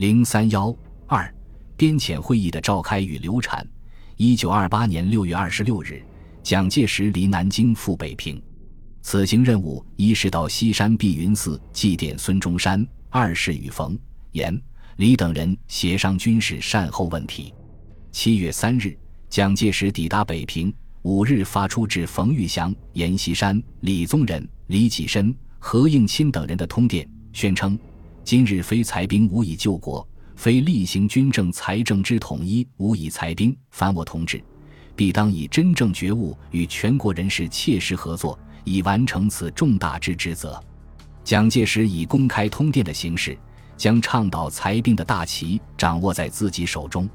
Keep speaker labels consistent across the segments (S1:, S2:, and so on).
S1: 零三幺二，边遣会议的召开与流产。一九二八年六月二十六日，蒋介石离南京赴北平。此行任务一是到西山碧云寺祭奠孙中山，二是与冯、阎、李等人协商军事善后问题。七月三日，蒋介石抵达北平，五日发出致冯玉祥、阎锡山、李宗仁、李济深、何应钦等人的通电，宣称：今日非裁兵无以救国，非厉行军政财政之统一无以裁兵。凡我同志，必当以真正觉悟与全国人士切实合作，以完成此重大之职责。蒋介石以公开通电的形式，将倡导裁兵的大旗掌握在自己手中。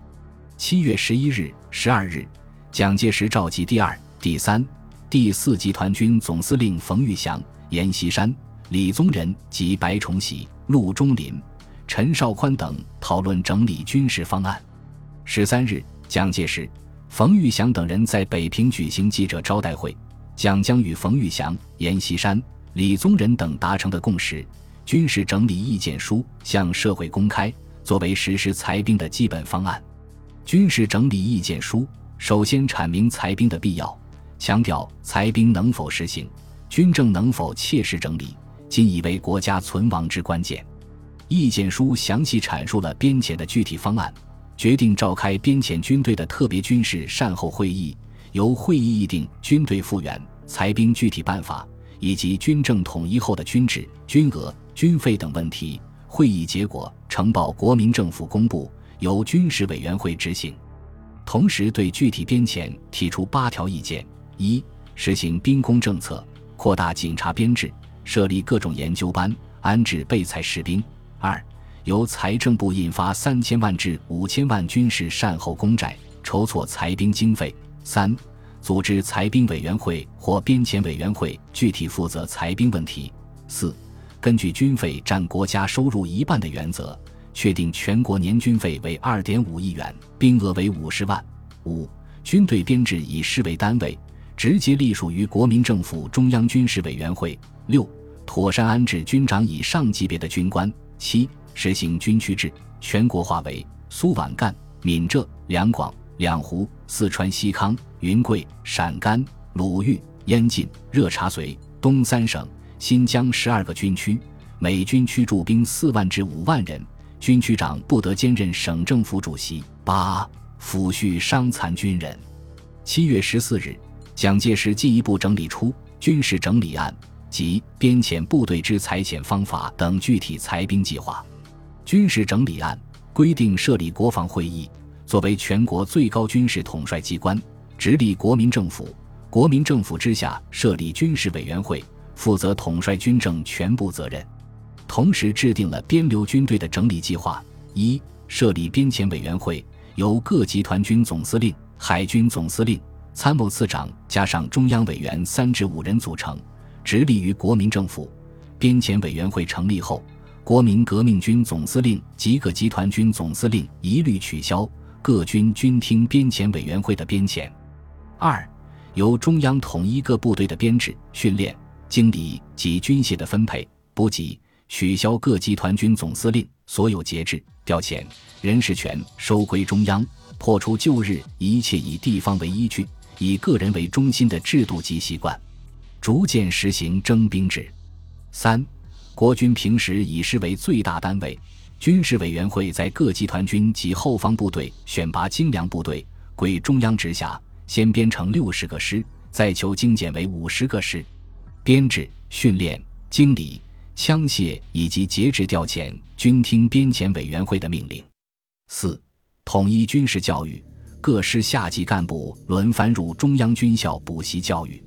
S1: 七月十一日、十二日，蒋介石召集第二、第三、第四集团军总司令冯玉祥、阎锡山、李宗仁及白崇禧、陆中麟、陈绍宽等讨论整理军事方案。十三日，蒋介石、冯玉祥等人在北平举行记者招待会，蒋将与冯玉祥、阎锡山、李宗仁等达成的共识军事整理意见书向社会公开，作为实施裁兵的基本方案。军事整理意见书首先阐明裁兵的必要，强调裁兵能否实行，军政能否切实整理，今已为国家存亡之关键。意见书详细阐述了编遣的具体方案，决定召开编遣军队的特别军事善后会议，由会议议定军队复员、裁兵具体办法以及军政统一后的军制、军额、军费等问题。会议结果呈报国民政府公布。由军事委员会执行，同时对具体编遣提出八条意见：一、实行兵工政策，扩大警察编制，设立各种研究班，安置备才士兵；二、由财政部印发三千万至五千万军事善后公债，筹措裁兵经费；三、组织裁兵委员会或编遣委员会，具体负责裁兵问题；四、根据军费占国家收入一半的原则。确定全国年军费为二点五亿元，兵额为五十万。五、军队编制以市为单位，直接隶属于国民政府中央军事委员会。六、妥善安置军长以上级别的军官。七、实行军区制，全国划为苏皖赣、闽浙、两广、两湖、四川西康、云贵、陕甘、鲁豫、燕晋、热察绥东三省、新疆十二个军区，每军区驻兵四万至五万人。军区长不得兼任省政府主席。八、抚恤伤残军人。七月十四日，蒋介石进一步整理出军事整理案及编遣部队之裁遣方法等具体裁兵计划。军事整理案规定设立国防会议，作为全国最高军事统帅机关，直隶国民政府。国民政府之下设立军事委员会，负责统帅军政全部责任。同时制定了边流军队的整理计划：一、设立编遣委员会，由各集团军总司令、海军总司令、参谋次长加上中央委员三至五人组成，直隶于国民政府。编遣委员会成立后，国民革命军总司令及各集团军总司令一律取消各军军厅编遣委员会的编遣。二、由中央统一各部队的编制、训练、经理及军械的分配、补给。取消各集团军总司令所有节制、调遣、人事权收归中央，破除旧日一切以地方为依据、以个人为中心的制度及习惯，逐渐实行征兵制。三、国军平时以师为最大单位，军事委员会在各集团军及后方部队选拔精良部队，归中央直辖，先编成六十个师，再求精简为五十个师，编制、训练、经理。枪械以及节制调遣，军听编遣委员会的命令。四、统一军事教育，各师下级干部轮番入中央军校补习教育。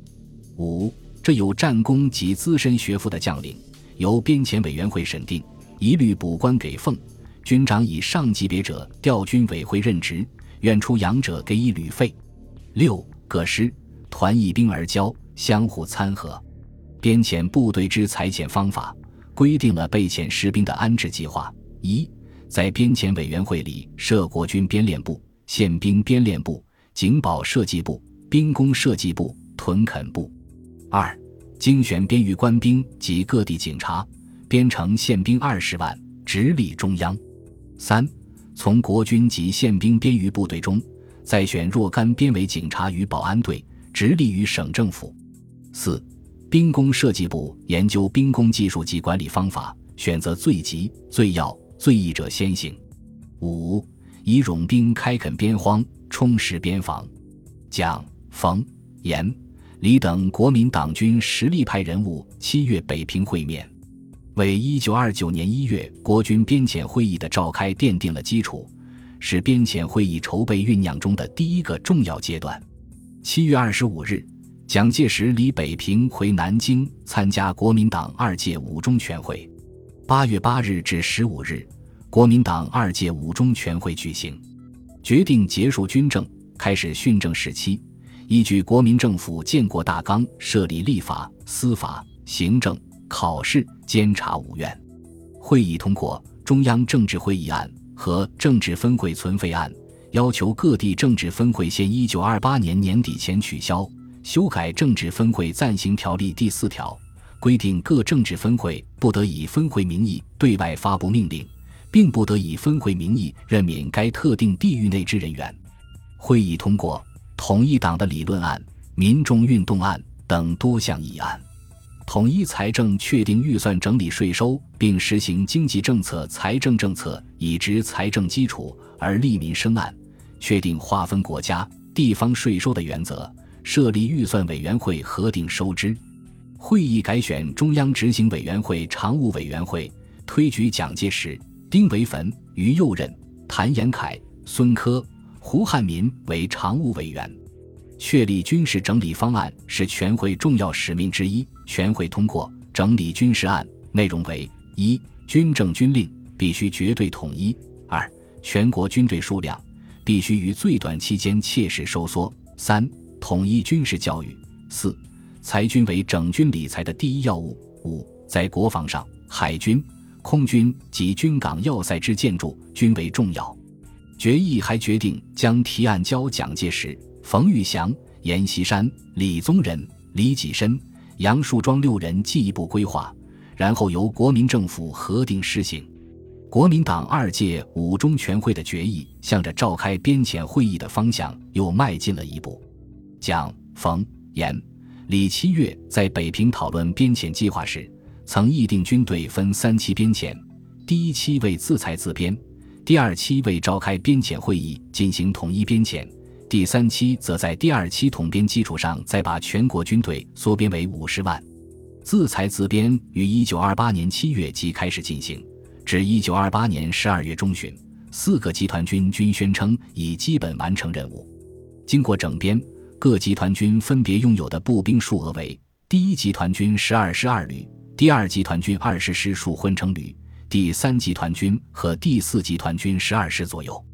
S1: 五、这有战功及资深学府的将领，由编遣委员会审定，一律补官给俸。军长以上级别者调军委会任职，愿出洋者给以旅费。六、各师团一兵而交，相互参合。编遣部队之裁遣方法，规定了备遣士兵的安置计划：一，在编遣委员会里设国军编练部、宪兵编练部、警保设计部、兵工设计部、屯垦部；二，精选边域官兵及各地警察，编成宪兵二十万，直隶中央；三、从国军及宪兵编余部队中再选若干编为警察与保安队，直隶于省政府。四、兵工设计部研究兵工技术及管理方法，选择最急、最要、最易者先行。五、以冗兵开垦边荒，充实边防。蒋、冯、阎、李等国民党军实力派人物七月北平会面，为一九二九年一月国军编遣会议的召开奠定了基础，是编遣会议筹备酝酿中的第一个重要阶段。七月二十五日，蒋介石离北平回南京参加国民党二届五中全会。八月八日至十五日，国民党二届五中全会举行，决定结束军政，开始训政时期。依据国民政府建国大纲，设立立法、司法、行政、考试、监察五院。会议通过中央政治会议案和政治分会存废案，要求各地政治分会限一九二八年年底前取消。修改政治分会暂行条例第四条，规定各政治分会不得以分会名义对外发布命令，并不得以分会名义任免该特定地域内之人员。会议通过。统一党的理论案、民众运动案等多项议案，统一财政确定预算整理税收，并实行经济政策财政政策以植财政基础而利民生案，确定划分国家地方税收的原则，设立预算委员会核定收支。会议改选中央执行委员会常务委员会，推举蒋介石、丁惟汾、于右任、谭延闿、孙科。胡汉民为常务委员，确立军事整理方案是全会重要使命之一。全会通过整理军事案，内容为：一、军政军令必须绝对统一；二、全国军队数量必须于最短期间切实收缩；三、统一军事教育；四、裁军为整军理财的第一要务；五、在国防上，海军、空军及军港要塞之建筑均为重要。决议还决定将提案交蒋介石、冯玉祥、阎锡山、李宗仁、李济深、杨树庄六人进一步规划，然后由国民政府核定施行。国民党二届五中全会的决议，向着召开编遣会议的方向又迈进了一步。蒋、冯、阎、李七月在北平讨论编遣计划时，曾议定军队分三期编遣，第一期为自裁自编。第二期为召开编遣会议进行统一编遣，第三期则在第二期统编基础上再把全国军队缩编为五十万。自裁自编于一九二八年七月即开始进行，至一九二八年十二月中旬，四个集团军均宣称已基本完成任务。经过整编，各集团军分别拥有的步兵数额为：第一集团军十二师二旅，第二集团军二十师属混成旅。第三集团军和第四集团军十二师左右。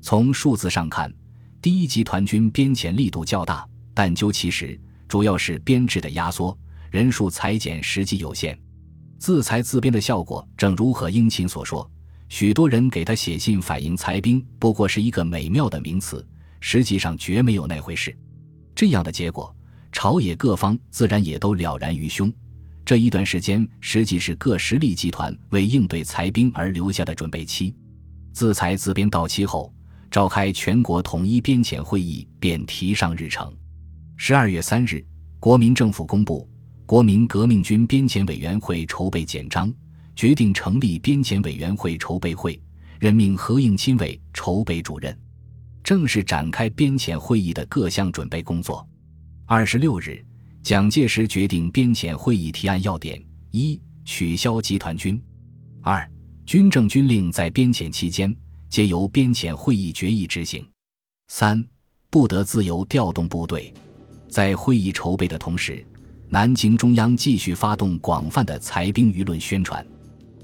S1: 从数字上看，第一集团军编遣力度较大，但究其实，主要是编制的压缩，人数裁减实际有限。自裁自编的效果，正如何应钦所说，许多人给他写信反映裁兵不过是一个美妙的名词，实际上绝没有那回事。这样的结果，朝野各方自然也都了然于胸。这一段时间实际是各实力集团为应对裁兵而留下的准备期。自裁自编到期后，召开全国统一编遣会议便提上日程。十二月三日，国民政府公布《国民革命军编遣委员会筹备简章》，决定成立编遣委员会筹备会，任命何应钦为筹备主任，正式展开编遣会议的各项准备工作。二十六日。蒋介石决定编遣会议提案要点：一、取消集团军；二、军政军令在编遣期间皆由编遣会议决议执行；三、不得自由调动部队。在会议筹备的同时，南京中央继续发动广泛的裁兵舆论宣传。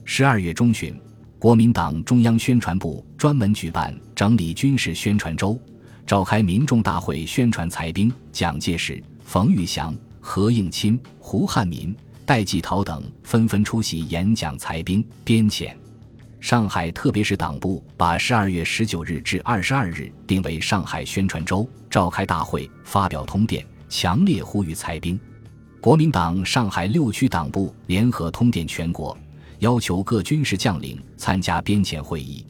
S1: 十二月中旬，国民党中央宣传部专门举办整理军事宣传周，召开民众大会宣传裁兵。蒋介石、冯玉祥。何应钦、胡汉民、戴季陶等纷纷出席演讲裁兵编遣。上海特别是党部把十二月十九日至二十二日定为上海宣传周，召开大会，发表通电，强烈呼吁裁兵。国民党上海六区党部联合通电全国，要求各军事将领参加编遣会议，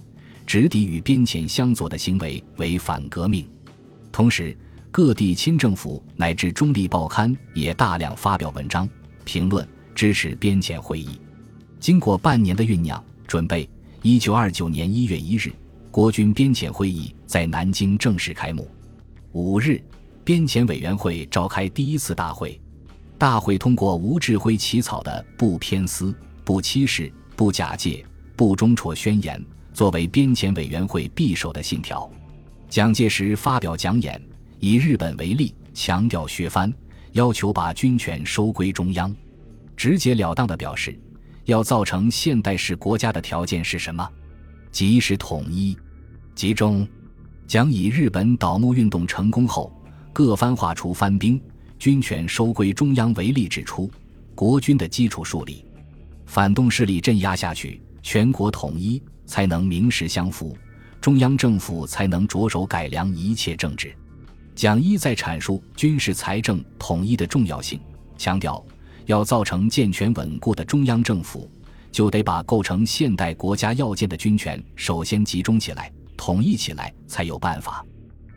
S1: 直抵与边遣相左的行为为反革命。同时，各地亲政府乃至中立报刊也大量发表文章评论支持边遣会议。经过半年的酝酿准备，一九二九年一月一日，国军边遣会议在南京正式开幕。五日，边遣委员会召开第一次大会，大会通过吴志辉起草的《不偏私、不欺视、不假借、不中辍宣言》作为边遣委员会匕首的信条。蒋介石发表讲演。以日本为例，强调削藩，要求把军权收归中央，直截了当地表示，要造成现代式国家的条件是什么？即是统一。集中，讲以日本倒幕运动成功后，各藩划除藩兵，军权收归中央为例，指出国军的基础树立，反动势力镇压下去，全国统一才能名实相符，中央政府才能着手改良一切政治。蒋一在阐述军事财政统一的重要性，强调要造成健全稳固的中央政府，就得把构成现代国家要件的军权首先集中起来、统一起来才有办法。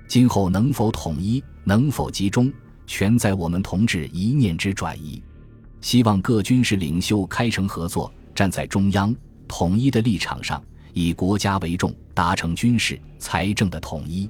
S1: 今后能否统一、能否集中，全在我们同志一念之转移。希望各军事领袖开诚合作，站在中央统一的立场上，以国家为重，达成军事财政的统一。